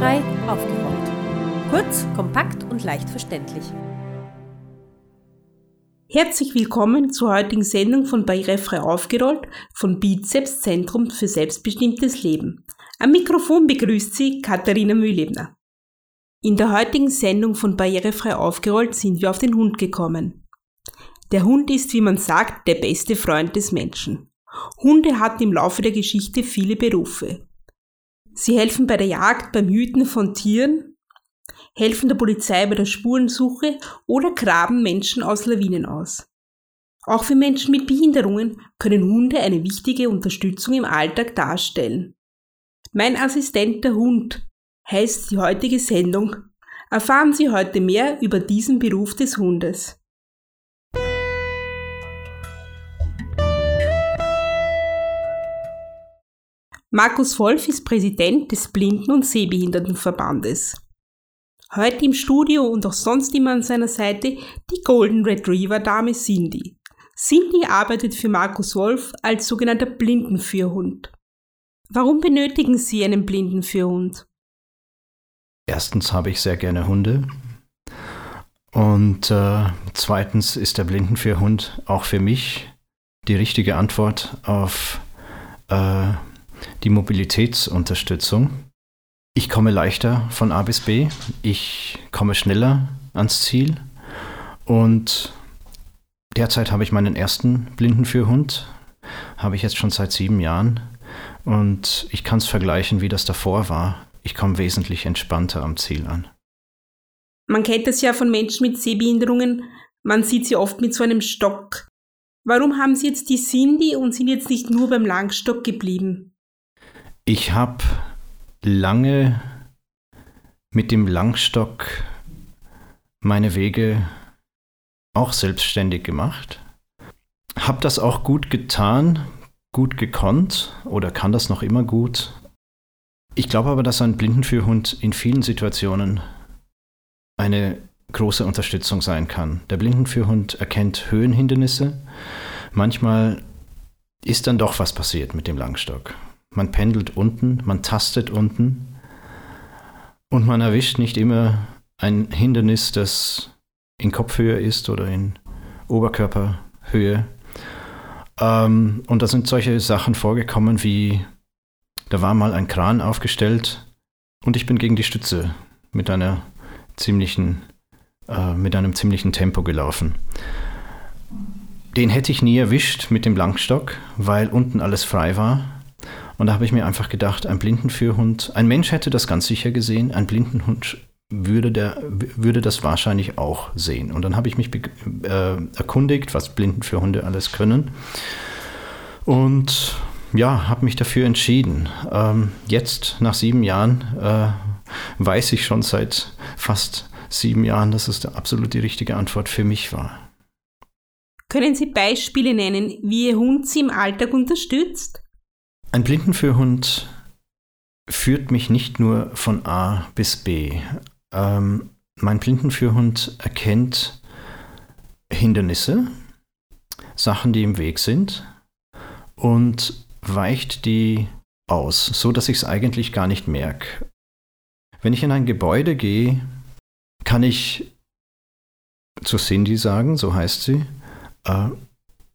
Barrierefrei aufgerollt. Kurz, kompakt und leicht verständlich. Herzlich willkommen zur heutigen Sendung von Barrierefrei aufgerollt von Bizeps Zentrum für selbstbestimmtes Leben. Am Mikrofon begrüßt Sie Katharina Mühlebner. In der heutigen Sendung von Barrierefrei aufgerollt sind wir auf den Hund gekommen. Der Hund ist, wie man sagt, der beste Freund des Menschen. Hunde hatten im Laufe der Geschichte viele Berufe. Sie helfen bei der Jagd, beim Hüten von Tieren, helfen der Polizei bei der Spurensuche oder graben Menschen aus Lawinen aus. Auch für Menschen mit Behinderungen können Hunde eine wichtige Unterstützung im Alltag darstellen. Mein Assistent der Hund heißt die heutige Sendung. Erfahren Sie heute mehr über diesen Beruf des Hundes. Markus Wolf ist Präsident des Blinden- und Sehbehindertenverbandes. Heute im Studio und auch sonst immer an seiner Seite die Golden Retriever Dame Cindy. Cindy arbeitet für Markus Wolf als sogenannter Blindenführhund. Warum benötigen Sie einen Blindenführhund? Erstens habe ich sehr gerne Hunde. Und äh, zweitens ist der Blindenführhund auch für mich die richtige Antwort auf äh, die Mobilitätsunterstützung. Ich komme leichter von A bis B, ich komme schneller ans Ziel und derzeit habe ich meinen ersten Blindenführhund, habe ich jetzt schon seit sieben Jahren und ich kann es vergleichen, wie das davor war. Ich komme wesentlich entspannter am Ziel an. Man kennt es ja von Menschen mit Sehbehinderungen, man sieht sie oft mit so einem Stock. Warum haben Sie jetzt die Cindy und sind jetzt nicht nur beim Langstock geblieben? Ich habe lange mit dem Langstock meine Wege auch selbstständig gemacht. Habe das auch gut getan, gut gekonnt oder kann das noch immer gut. Ich glaube aber, dass ein Blindenführhund in vielen Situationen eine große Unterstützung sein kann. Der Blindenführhund erkennt Höhenhindernisse. Manchmal ist dann doch was passiert mit dem Langstock. Man pendelt unten, man tastet unten und man erwischt nicht immer ein Hindernis, das in Kopfhöhe ist oder in Oberkörperhöhe. Ähm, und da sind solche Sachen vorgekommen wie, da war mal ein Kran aufgestellt und ich bin gegen die Stütze mit einer ziemlichen, äh, mit einem ziemlichen Tempo gelaufen. Den hätte ich nie erwischt mit dem Langstock, weil unten alles frei war. Und da habe ich mir einfach gedacht, ein Blindenführhund, ein Mensch hätte das ganz sicher gesehen, ein Blindenhund würde, der, würde das wahrscheinlich auch sehen. Und dann habe ich mich äh, erkundigt, was Blindenführhunde alles können. Und ja, habe mich dafür entschieden. Ähm, jetzt, nach sieben Jahren, äh, weiß ich schon seit fast sieben Jahren, dass es absolut die richtige Antwort für mich war. Können Sie Beispiele nennen, wie Ihr Hund Sie im Alltag unterstützt? Ein Blindenführhund führt mich nicht nur von A bis B. Ähm, mein Blindenführhund erkennt Hindernisse, Sachen, die im Weg sind und weicht die aus, so dass ich es eigentlich gar nicht merke. Wenn ich in ein Gebäude gehe, kann ich zu Cindy sagen, so heißt sie, äh,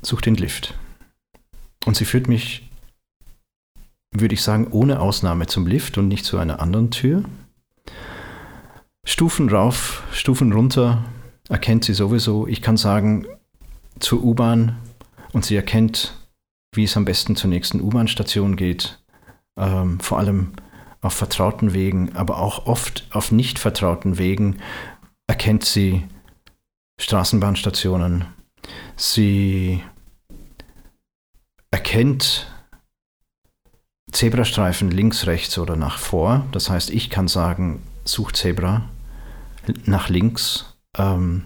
such den Lift. Und sie führt mich würde ich sagen, ohne Ausnahme zum Lift und nicht zu einer anderen Tür. Stufen rauf, Stufen runter erkennt sie sowieso. Ich kann sagen, zur U-Bahn und sie erkennt, wie es am besten zur nächsten U-Bahn-Station geht. Ähm, vor allem auf vertrauten Wegen, aber auch oft auf nicht vertrauten Wegen erkennt sie Straßenbahnstationen. Sie erkennt Zebrastreifen links, rechts oder nach vor. Das heißt, ich kann sagen, such Zebra nach links. Ähm,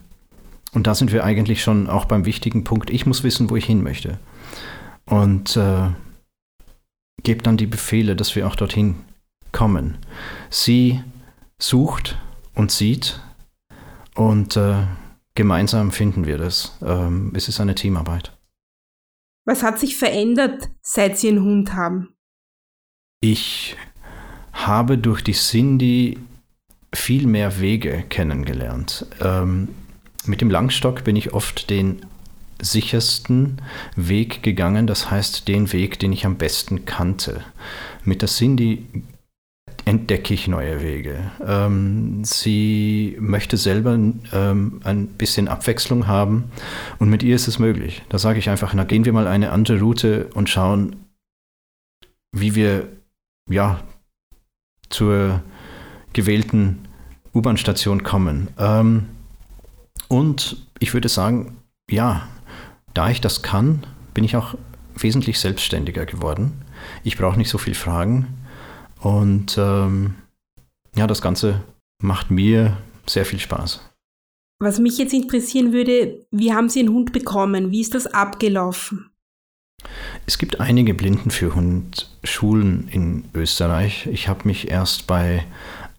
und da sind wir eigentlich schon auch beim wichtigen Punkt. Ich muss wissen, wo ich hin möchte. Und äh, gebe dann die Befehle, dass wir auch dorthin kommen. Sie sucht und sieht und äh, gemeinsam finden wir das. Ähm, es ist eine Teamarbeit. Was hat sich verändert, seit Sie einen Hund haben? Ich habe durch die Cindy viel mehr Wege kennengelernt. Ähm, mit dem Langstock bin ich oft den sichersten Weg gegangen, das heißt den Weg, den ich am besten kannte. Mit der Cindy entdecke ich neue Wege. Ähm, sie möchte selber ähm, ein bisschen Abwechslung haben und mit ihr ist es möglich. Da sage ich einfach, na gehen wir mal eine andere Route und schauen, wie wir ja zur gewählten U-Bahn-Station kommen. Ähm, und ich würde sagen, ja, da ich das kann, bin ich auch wesentlich selbstständiger geworden. Ich brauche nicht so viel Fragen. Und ähm, ja, das Ganze macht mir sehr viel Spaß. Was mich jetzt interessieren würde, wie haben Sie einen Hund bekommen? Wie ist das abgelaufen? Es gibt einige Blindenführhundschulen in Österreich. Ich habe mich erst bei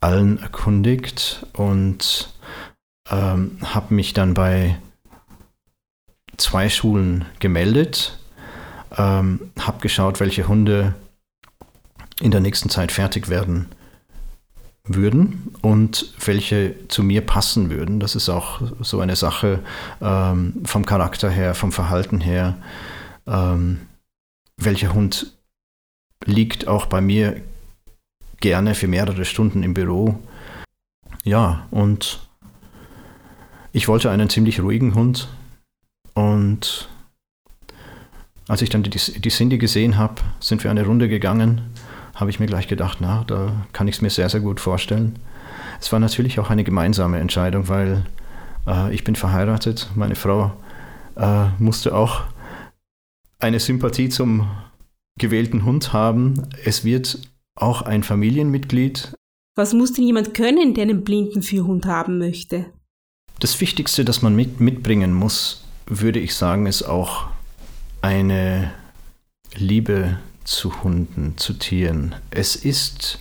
allen erkundigt und ähm, habe mich dann bei zwei Schulen gemeldet, ähm, habe geschaut, welche Hunde in der nächsten Zeit fertig werden würden und welche zu mir passen würden. Das ist auch so eine Sache ähm, vom Charakter her, vom Verhalten her. Ähm, welcher Hund liegt auch bei mir gerne für mehrere Stunden im Büro. Ja, und ich wollte einen ziemlich ruhigen Hund. Und als ich dann die, die Cindy gesehen habe, sind wir eine Runde gegangen, habe ich mir gleich gedacht, na, da kann ich es mir sehr, sehr gut vorstellen. Es war natürlich auch eine gemeinsame Entscheidung, weil äh, ich bin verheiratet, meine Frau äh, musste auch eine Sympathie zum gewählten Hund haben. Es wird auch ein Familienmitglied. Was muss denn jemand können, der einen blinden Führhund haben möchte? Das Wichtigste, das man mit, mitbringen muss, würde ich sagen, ist auch eine Liebe zu Hunden, zu Tieren. Es ist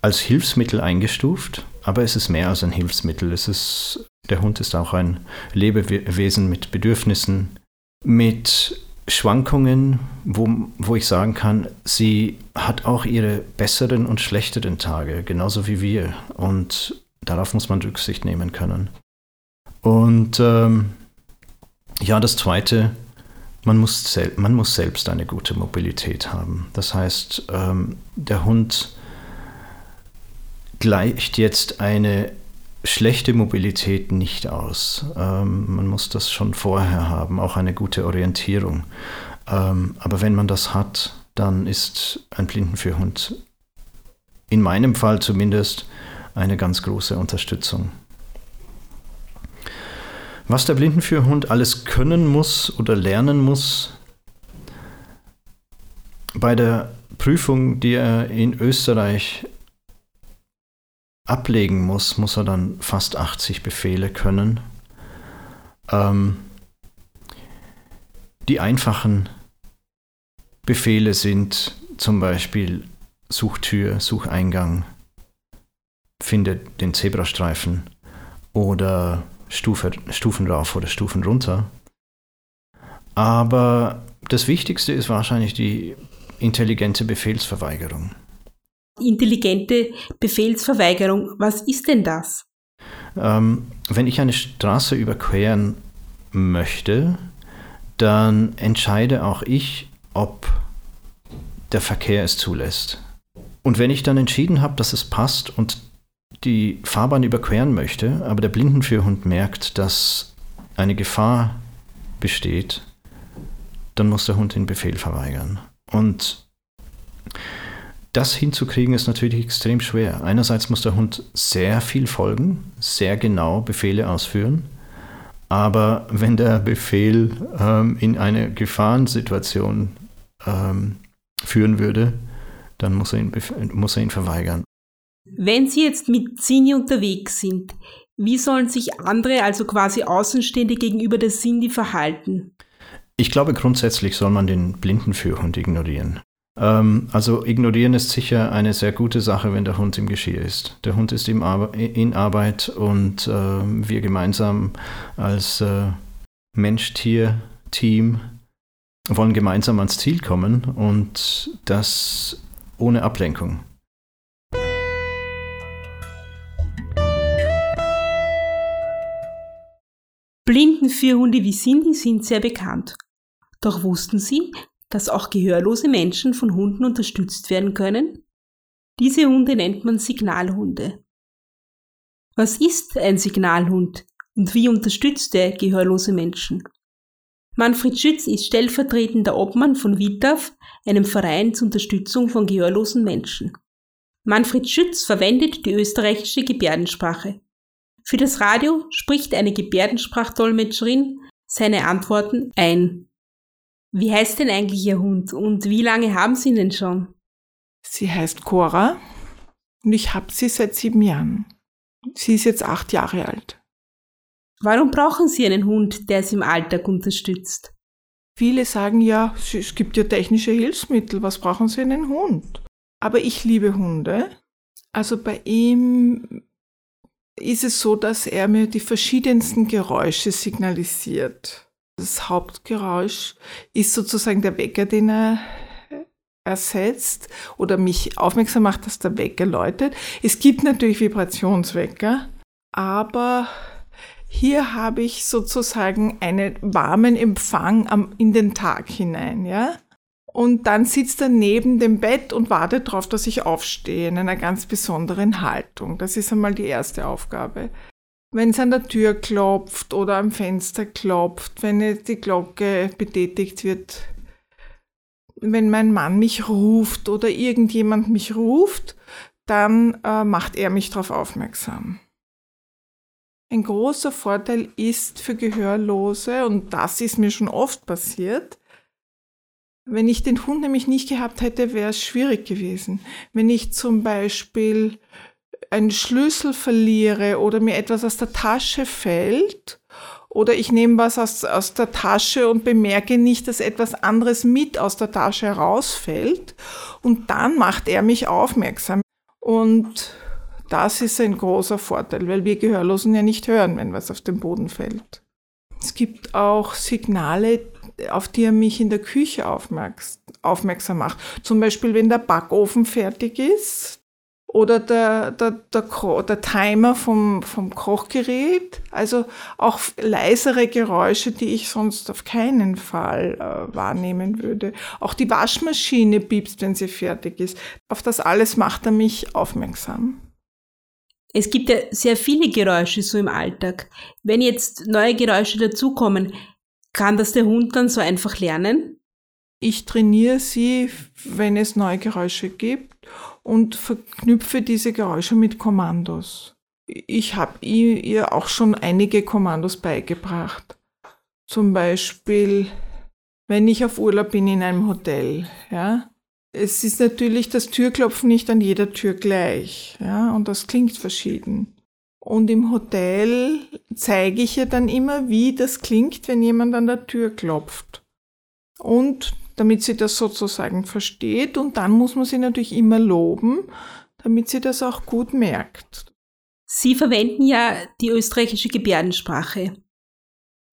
als Hilfsmittel eingestuft, aber es ist mehr als ein Hilfsmittel. Es ist, der Hund ist auch ein Lebewesen mit Bedürfnissen, mit Schwankungen, wo, wo ich sagen kann, sie hat auch ihre besseren und schlechteren Tage, genauso wie wir. Und darauf muss man Rücksicht nehmen können. Und ähm, ja, das Zweite, man muss, man muss selbst eine gute Mobilität haben. Das heißt, ähm, der Hund gleicht jetzt eine schlechte Mobilität nicht aus. Ähm, man muss das schon vorher haben, auch eine gute Orientierung. Ähm, aber wenn man das hat, dann ist ein Blindenführhund in meinem Fall zumindest eine ganz große Unterstützung. Was der Blindenführhund alles können muss oder lernen muss, bei der Prüfung, die er in Österreich ablegen muss, muss er dann fast 80 Befehle können. Ähm, die einfachen Befehle sind zum Beispiel Suchtür, Sucheingang, finde den Zebrastreifen oder Stufe, Stufen rauf oder Stufen runter. Aber das Wichtigste ist wahrscheinlich die intelligente Befehlsverweigerung intelligente Befehlsverweigerung. Was ist denn das? Ähm, wenn ich eine Straße überqueren möchte, dann entscheide auch ich, ob der Verkehr es zulässt. Und wenn ich dann entschieden habe, dass es passt und die Fahrbahn überqueren möchte, aber der Blindenführhund merkt, dass eine Gefahr besteht, dann muss der Hund den Befehl verweigern. Und das hinzukriegen ist natürlich extrem schwer. Einerseits muss der Hund sehr viel folgen, sehr genau Befehle ausführen. Aber wenn der Befehl ähm, in eine Gefahrensituation ähm, führen würde, dann muss er, ihn, muss er ihn verweigern. Wenn Sie jetzt mit Cindy unterwegs sind, wie sollen sich andere, also quasi Außenstehende gegenüber der Cindy verhalten? Ich glaube, grundsätzlich soll man den Blindenführhund ignorieren. Ähm, also ignorieren ist sicher eine sehr gute Sache, wenn der Hund im Geschirr ist. Der Hund ist Ar in Arbeit und äh, wir gemeinsam als äh, Mensch-Tier-Team wollen gemeinsam ans Ziel kommen und das ohne Ablenkung. Blinden Blindenführhunde wie Cindy sind sehr bekannt. Doch wussten Sie, dass auch gehörlose Menschen von Hunden unterstützt werden können? Diese Hunde nennt man Signalhunde. Was ist ein Signalhund und wie unterstützt er gehörlose Menschen? Manfred Schütz ist stellvertretender Obmann von VITAF, einem Verein zur Unterstützung von gehörlosen Menschen. Manfred Schütz verwendet die österreichische Gebärdensprache. Für das Radio spricht eine Gebärdensprachdolmetscherin seine Antworten ein. Wie heißt denn eigentlich Ihr Hund und wie lange haben Sie ihn denn schon? Sie heißt Cora und ich habe sie seit sieben Jahren. Sie ist jetzt acht Jahre alt. Warum brauchen Sie einen Hund, der Sie im Alltag unterstützt? Viele sagen ja, es gibt ja technische Hilfsmittel, was brauchen Sie einen Hund? Aber ich liebe Hunde. Also bei ihm ist es so, dass er mir die verschiedensten Geräusche signalisiert. Das Hauptgeräusch ist sozusagen der Wecker, den er ersetzt oder mich aufmerksam macht, dass der Wecker läutet. Es gibt natürlich Vibrationswecker, aber hier habe ich sozusagen einen warmen Empfang am, in den Tag hinein, ja. Und dann sitzt er neben dem Bett und wartet darauf, dass ich aufstehe in einer ganz besonderen Haltung. Das ist einmal die erste Aufgabe wenn es an der Tür klopft oder am Fenster klopft, wenn die Glocke betätigt wird, wenn mein Mann mich ruft oder irgendjemand mich ruft, dann äh, macht er mich darauf aufmerksam. Ein großer Vorteil ist für Gehörlose, und das ist mir schon oft passiert, wenn ich den Hund nämlich nicht gehabt hätte, wäre es schwierig gewesen. Wenn ich zum Beispiel einen Schlüssel verliere oder mir etwas aus der Tasche fällt oder ich nehme was aus, aus der Tasche und bemerke nicht, dass etwas anderes mit aus der Tasche herausfällt und dann macht er mich aufmerksam. Und das ist ein großer Vorteil, weil wir Gehörlosen ja nicht hören, wenn was auf den Boden fällt. Es gibt auch Signale, auf die er mich in der Küche aufmerksam macht. Zum Beispiel, wenn der Backofen fertig ist, oder der, der, der, der Timer vom, vom Kochgerät. Also auch leisere Geräusche, die ich sonst auf keinen Fall äh, wahrnehmen würde. Auch die Waschmaschine piepst, wenn sie fertig ist. Auf das alles macht er mich aufmerksam. Es gibt ja sehr viele Geräusche so im Alltag. Wenn jetzt neue Geräusche dazukommen, kann das der Hund dann so einfach lernen? Ich trainiere sie, wenn es neue Geräusche gibt und verknüpfe diese Geräusche mit Kommandos. Ich habe ihr auch schon einige Kommandos beigebracht. Zum Beispiel, wenn ich auf Urlaub bin in einem Hotel, ja. Es ist natürlich das Türklopfen nicht an jeder Tür gleich, ja, und das klingt verschieden. Und im Hotel zeige ich ihr dann immer, wie das klingt, wenn jemand an der Tür klopft. Und damit sie das sozusagen versteht. Und dann muss man sie natürlich immer loben, damit sie das auch gut merkt. Sie verwenden ja die österreichische Gebärdensprache.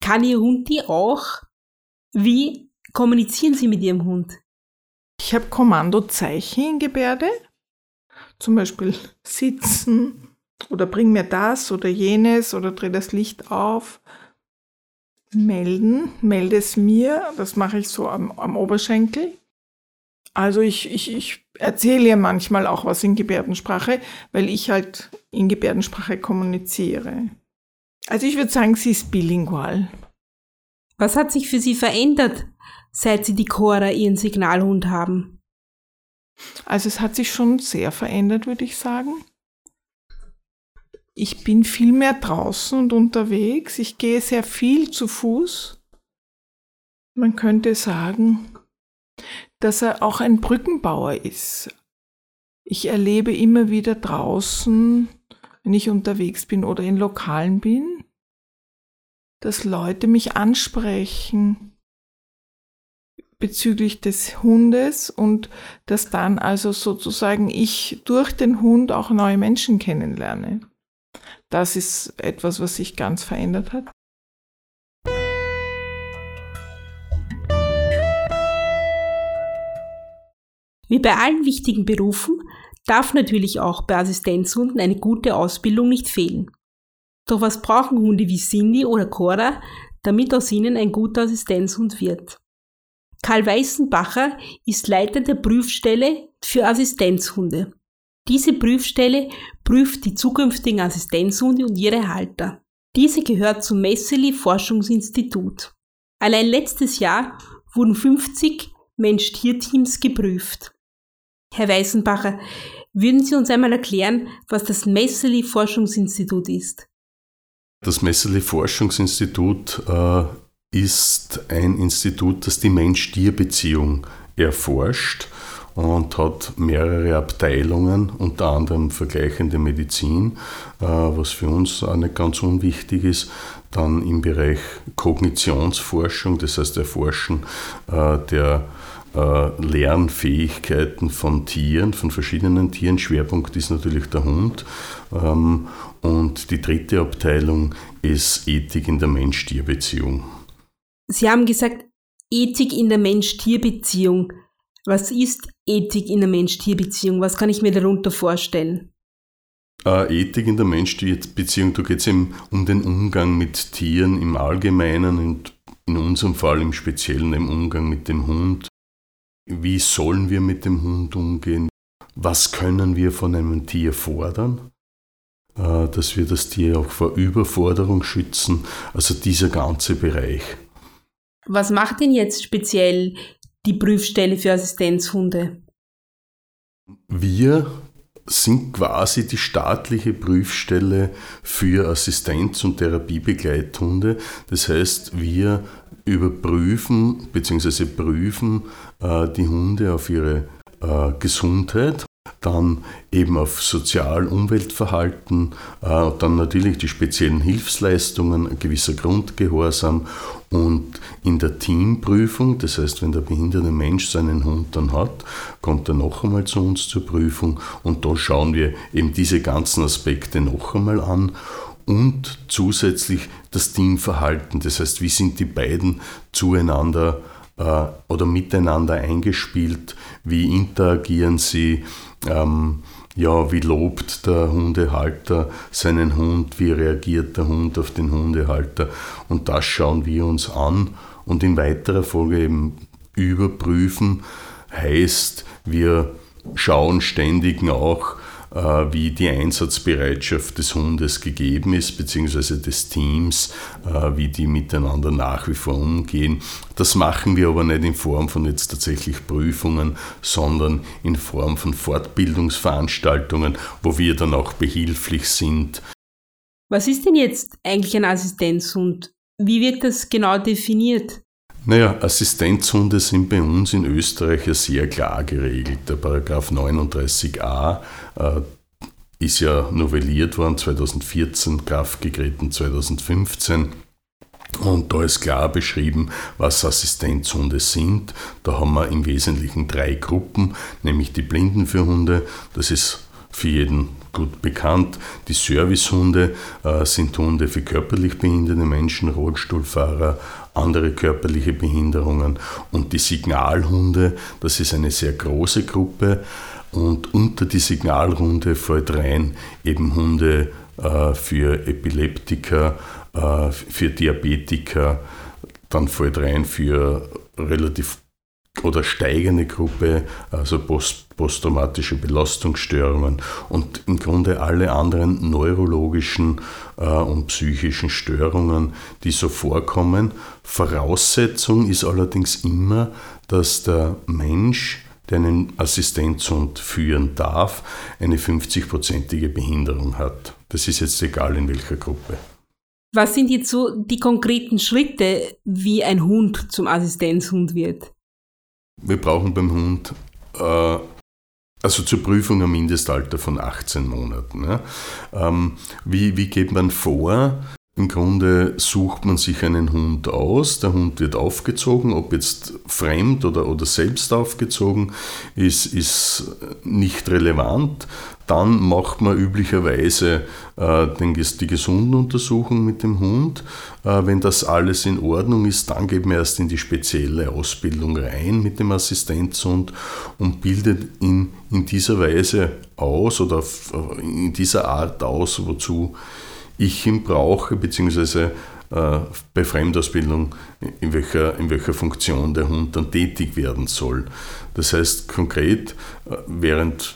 Kann Ihr Hund die auch? Wie kommunizieren Sie mit Ihrem Hund? Ich habe Kommandozeichen in Gebärde. Zum Beispiel sitzen oder bring mir das oder jenes oder dreh das Licht auf melden, melde es mir, das mache ich so am, am Oberschenkel. Also ich, ich, ich erzähle ihr manchmal auch was in Gebärdensprache, weil ich halt in Gebärdensprache kommuniziere. Also ich würde sagen, sie ist bilingual. Was hat sich für Sie verändert, seit Sie die Cora Ihren Signalhund haben? Also es hat sich schon sehr verändert, würde ich sagen ich bin viel mehr draußen und unterwegs. Ich gehe sehr viel zu Fuß. Man könnte sagen, dass er auch ein Brückenbauer ist. Ich erlebe immer wieder draußen, wenn ich unterwegs bin oder in Lokalen bin, dass Leute mich ansprechen bezüglich des Hundes und dass dann also sozusagen ich durch den Hund auch neue Menschen kennenlerne. Das ist etwas, was sich ganz verändert hat. Wie bei allen wichtigen Berufen darf natürlich auch bei Assistenzhunden eine gute Ausbildung nicht fehlen. Doch was brauchen Hunde wie Cindy oder Cora, damit aus ihnen ein guter Assistenzhund wird? Karl Weißenbacher ist Leiter der Prüfstelle für Assistenzhunde. Diese Prüfstelle prüft die zukünftigen Assistenzhunde und ihre Halter. Diese gehört zum Messeli Forschungsinstitut. Allein letztes Jahr wurden 50 Mensch-Tier-Teams geprüft. Herr Weißenbacher, würden Sie uns einmal erklären, was das Messeli Forschungsinstitut ist? Das Messeli Forschungsinstitut äh, ist ein Institut, das die Mensch-Tier-Beziehung erforscht und hat mehrere Abteilungen, unter anderem vergleichende Medizin, äh, was für uns auch nicht ganz unwichtig ist. Dann im Bereich Kognitionsforschung, das heißt Erforschen äh, der äh, Lernfähigkeiten von Tieren, von verschiedenen Tieren. Schwerpunkt ist natürlich der Hund. Ähm, und die dritte Abteilung ist Ethik in der Mensch-Tier-Beziehung. Sie haben gesagt, Ethik in der Mensch-Tier-Beziehung. Was ist Ethik in der Mensch-Tier-Beziehung? Was kann ich mir darunter vorstellen? Äh, Ethik in der Mensch-Tier-Beziehung, da geht es eben um den Umgang mit Tieren im Allgemeinen und in unserem Fall im Speziellen im Umgang mit dem Hund. Wie sollen wir mit dem Hund umgehen? Was können wir von einem Tier fordern? Äh, dass wir das Tier auch vor Überforderung schützen. Also dieser ganze Bereich. Was macht denn jetzt speziell die Prüfstelle für Assistenzhunde? Wir sind quasi die staatliche Prüfstelle für Assistenz- und Therapiebegleithunde. Das heißt, wir überprüfen bzw. prüfen äh, die Hunde auf ihre äh, Gesundheit dann eben auf Sozial-Umweltverhalten, äh, dann natürlich die speziellen Hilfsleistungen, ein gewisser Grundgehorsam und in der Teamprüfung, das heißt, wenn der behinderte Mensch seinen Hund dann hat, kommt er noch einmal zu uns zur Prüfung und da schauen wir eben diese ganzen Aspekte noch einmal an und zusätzlich das Teamverhalten, das heißt, wie sind die beiden zueinander äh, oder miteinander eingespielt, wie interagieren sie, ähm, ja, wie lobt der Hundehalter seinen Hund, wie reagiert der Hund auf den Hundehalter? Und das schauen wir uns an und in weiterer Folge eben überprüfen, heißt, wir schauen ständig äh, wie die Einsatzbereitschaft des Hundes gegeben ist, beziehungsweise des Teams, äh, wie die miteinander nach wie vor umgehen. Das machen wir aber nicht in Form von jetzt tatsächlich Prüfungen, sondern in Form von Fortbildungsveranstaltungen, wo wir dann auch behilflich sind. Was ist denn jetzt eigentlich ein Assistenzhund? Wie wird das genau definiert? Naja, Assistenzhunde sind bei uns in Österreich ja sehr klar geregelt. Der Paragraph 39a äh, ist ja novelliert worden 2014, Kraft getreten 2015. Und da ist klar beschrieben, was Assistenzhunde sind. Da haben wir im Wesentlichen drei Gruppen, nämlich die Blinden für Hunde, das ist für jeden gut bekannt. Die Servicehunde äh, sind Hunde für körperlich behinderte Menschen, Rollstuhlfahrer, andere körperliche Behinderungen. Und die Signalhunde, das ist eine sehr große Gruppe. Und unter die Signalhunde fällt rein eben Hunde äh, für Epileptiker, äh, für Diabetiker, dann fällt rein für relativ oder steigende Gruppe, also post, posttraumatische Belastungsstörungen und im Grunde alle anderen neurologischen äh, und psychischen Störungen, die so vorkommen. Voraussetzung ist allerdings immer, dass der Mensch, der einen Assistenzhund führen darf, eine 50-prozentige Behinderung hat. Das ist jetzt egal in welcher Gruppe. Was sind jetzt so die konkreten Schritte, wie ein Hund zum Assistenzhund wird? Wir brauchen beim Hund äh, also zur Prüfung ein Mindestalter von 18 Monaten. Ja. Ähm, wie, wie geht man vor? Im Grunde sucht man sich einen Hund aus, der Hund wird aufgezogen, ob jetzt fremd oder, oder selbst aufgezogen, ist, ist nicht relevant. Dann macht man üblicherweise äh, den, die Gesundenuntersuchung mit dem Hund. Äh, wenn das alles in Ordnung ist, dann geht man erst in die spezielle Ausbildung rein mit dem Assistenzhund und bildet ihn in dieser Weise aus oder in dieser Art aus, wozu ich ihn brauche, beziehungsweise äh, bei Fremdausbildung, in welcher, in welcher Funktion der Hund dann tätig werden soll. Das heißt konkret, äh, während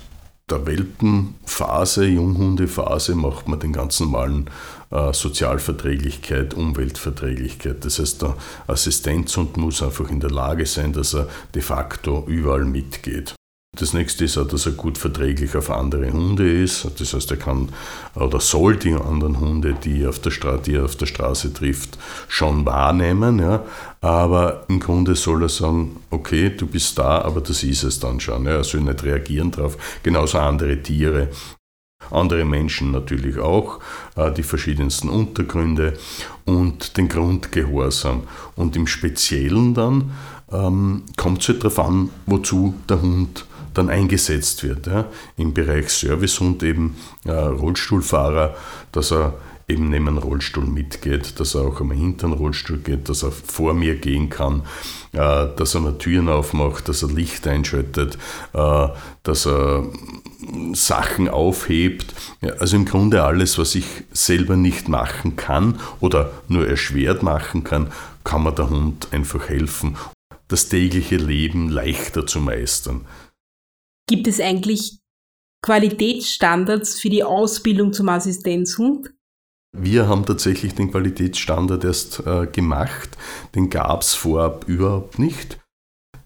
der Welpenphase, Junghundephase, macht man den ganz normalen äh, Sozialverträglichkeit, Umweltverträglichkeit. Das heißt, der Assistenzhund muss einfach in der Lage sein, dass er de facto überall mitgeht. Das nächste ist auch, dass er gut verträglich auf andere Hunde ist. Das heißt, er kann oder soll die anderen Hunde, die er auf der, Stra die er auf der Straße trifft, schon wahrnehmen. Ja. Aber im Grunde soll er sagen, okay, du bist da, aber das ist es dann schon. Ja. Er soll nicht reagieren darauf. Genauso andere Tiere. Andere Menschen natürlich auch, äh, die verschiedensten Untergründe und den Grundgehorsam. Und im Speziellen dann ähm, kommt es halt darauf an, wozu der Hund dann eingesetzt wird. Ja. Im Bereich Servicehund eben äh, Rollstuhlfahrer, dass er eben neben einem Rollstuhl mitgeht, dass er auch einmal hinter den Rollstuhl geht, dass er vor mir gehen kann, äh, dass er mal Türen aufmacht, dass er Licht einschaltet, äh, dass er Sachen aufhebt. Ja, also im Grunde alles, was ich selber nicht machen kann oder nur erschwert machen kann, kann mir der Hund einfach helfen, das tägliche Leben leichter zu meistern. Gibt es eigentlich Qualitätsstandards für die Ausbildung zum Assistenzhund? Wir haben tatsächlich den Qualitätsstandard erst äh, gemacht. Den gab es vorab überhaupt nicht,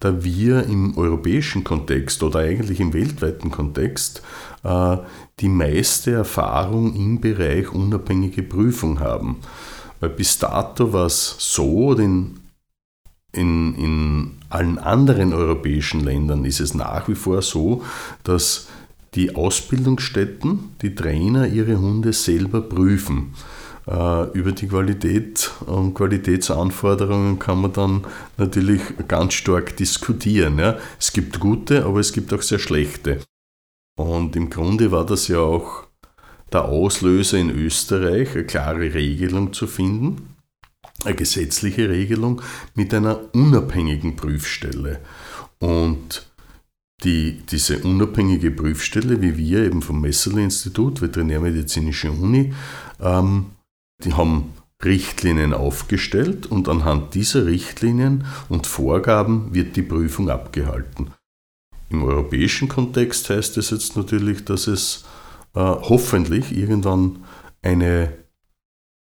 da wir im europäischen Kontext oder eigentlich im weltweiten Kontext äh, die meiste Erfahrung im Bereich unabhängige Prüfung haben. Weil bis dato war es so, den in, in allen anderen europäischen Ländern ist es nach wie vor so, dass die Ausbildungsstätten, die Trainer ihre Hunde selber prüfen. Äh, über die Qualität und Qualitätsanforderungen kann man dann natürlich ganz stark diskutieren. Ja. Es gibt gute, aber es gibt auch sehr schlechte. Und im Grunde war das ja auch der Auslöser in Österreich, eine klare Regelung zu finden eine gesetzliche Regelung mit einer unabhängigen Prüfstelle. Und die, diese unabhängige Prüfstelle, wie wir eben vom Messerle-Institut, Veterinärmedizinische Uni, ähm, die haben Richtlinien aufgestellt und anhand dieser Richtlinien und Vorgaben wird die Prüfung abgehalten. Im europäischen Kontext heißt es jetzt natürlich, dass es äh, hoffentlich irgendwann eine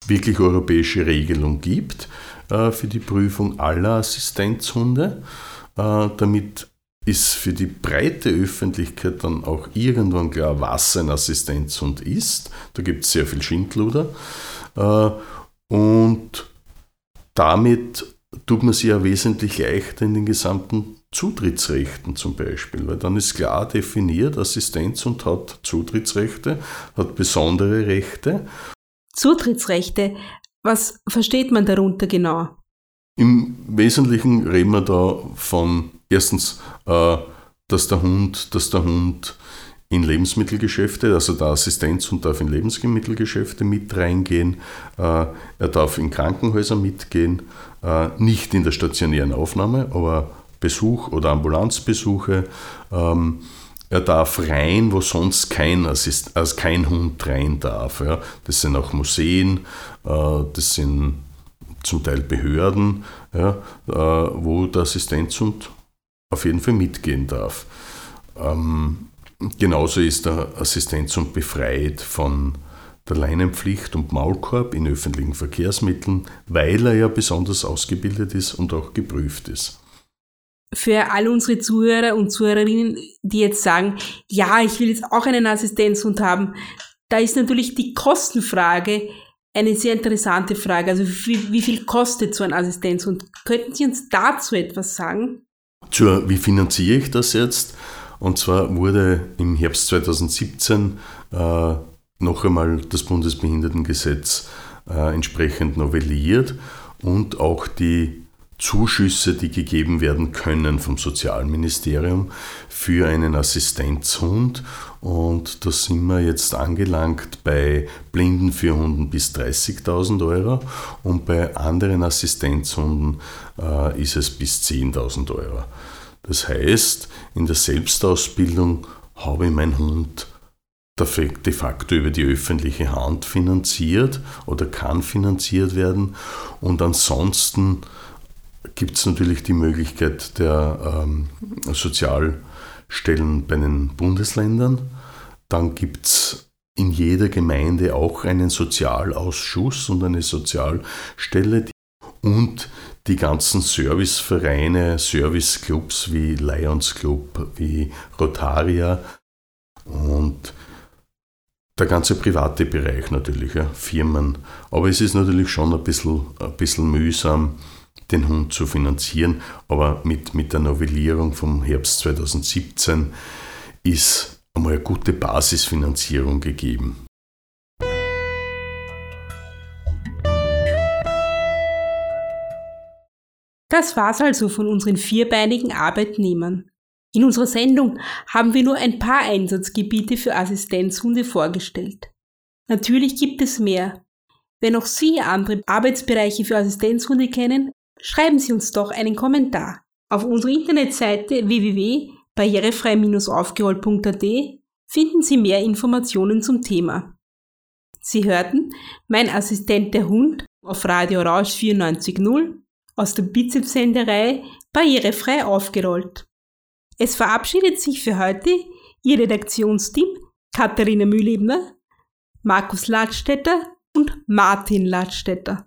wirklich europäische Regelung gibt äh, für die Prüfung aller Assistenzhunde. Äh, damit ist für die breite Öffentlichkeit dann auch irgendwann klar, was ein Assistenzhund ist. Da gibt es sehr viel Schindluder. Äh, und damit tut man sich ja wesentlich leichter in den gesamten Zutrittsrechten zum Beispiel, weil dann ist klar definiert, Assistenzhund hat Zutrittsrechte, hat besondere Rechte Zutrittsrechte, was versteht man darunter genau? Im Wesentlichen reden wir da von erstens, äh, dass der Hund, dass der Hund in Lebensmittelgeschäfte, also der Assistenzhund darf in Lebensmittelgeschäfte mit reingehen, äh, er darf in Krankenhäuser mitgehen, äh, nicht in der stationären Aufnahme, aber Besuch oder Ambulanzbesuche. Ähm, er darf rein, wo sonst kein, Assist, also kein Hund rein darf. Ja. Das sind auch Museen, äh, das sind zum Teil Behörden, ja, äh, wo der Assistenzhund auf jeden Fall mitgehen darf. Ähm, genauso ist der Assistenzhund befreit von der Leinenpflicht und Maulkorb in öffentlichen Verkehrsmitteln, weil er ja besonders ausgebildet ist und auch geprüft ist für all unsere Zuhörer und Zuhörerinnen, die jetzt sagen, ja, ich will jetzt auch einen Assistenzhund haben, da ist natürlich die Kostenfrage eine sehr interessante Frage. Also wie, wie viel kostet so ein Assistenzhund? Könnten Sie uns dazu etwas sagen? Zur, wie finanziere ich das jetzt? Und zwar wurde im Herbst 2017 äh, noch einmal das Bundesbehindertengesetz äh, entsprechend novelliert und auch die Zuschüsse, die gegeben werden können vom Sozialministerium für einen Assistenzhund. Und da sind wir jetzt angelangt bei blinden Hunden bis 30.000 Euro und bei anderen Assistenzhunden äh, ist es bis 10.000 Euro. Das heißt, in der Selbstausbildung habe ich meinen Hund de facto über die öffentliche Hand finanziert oder kann finanziert werden. Und ansonsten gibt es natürlich die Möglichkeit der ähm, Sozialstellen bei den Bundesländern. Dann gibt es in jeder Gemeinde auch einen Sozialausschuss und eine Sozialstelle und die ganzen Servicevereine, Serviceclubs wie Lions Club, wie Rotaria und der ganze private Bereich natürlich, ja, Firmen. Aber es ist natürlich schon ein bisschen, ein bisschen mühsam, den Hund zu finanzieren. Aber mit, mit der Novellierung vom Herbst 2017 ist einmal eine gute Basisfinanzierung gegeben. Das war's also von unseren vierbeinigen Arbeitnehmern. In unserer Sendung haben wir nur ein paar Einsatzgebiete für Assistenzhunde vorgestellt. Natürlich gibt es mehr. Wenn auch Sie andere Arbeitsbereiche für Assistenzhunde kennen, schreiben Sie uns doch einen Kommentar. Auf unserer Internetseite www.barrierefrei-aufgerollt.at finden Sie mehr Informationen zum Thema. Sie hörten Mein Assistent der Hund auf Radio Rausch 94.0 aus der Bizepsenderei Barrierefrei aufgerollt. Es verabschiedet sich für heute Ihr Redaktionsteam Katharina Mühlebner, Markus Ladstätter und Martin Ladstätter.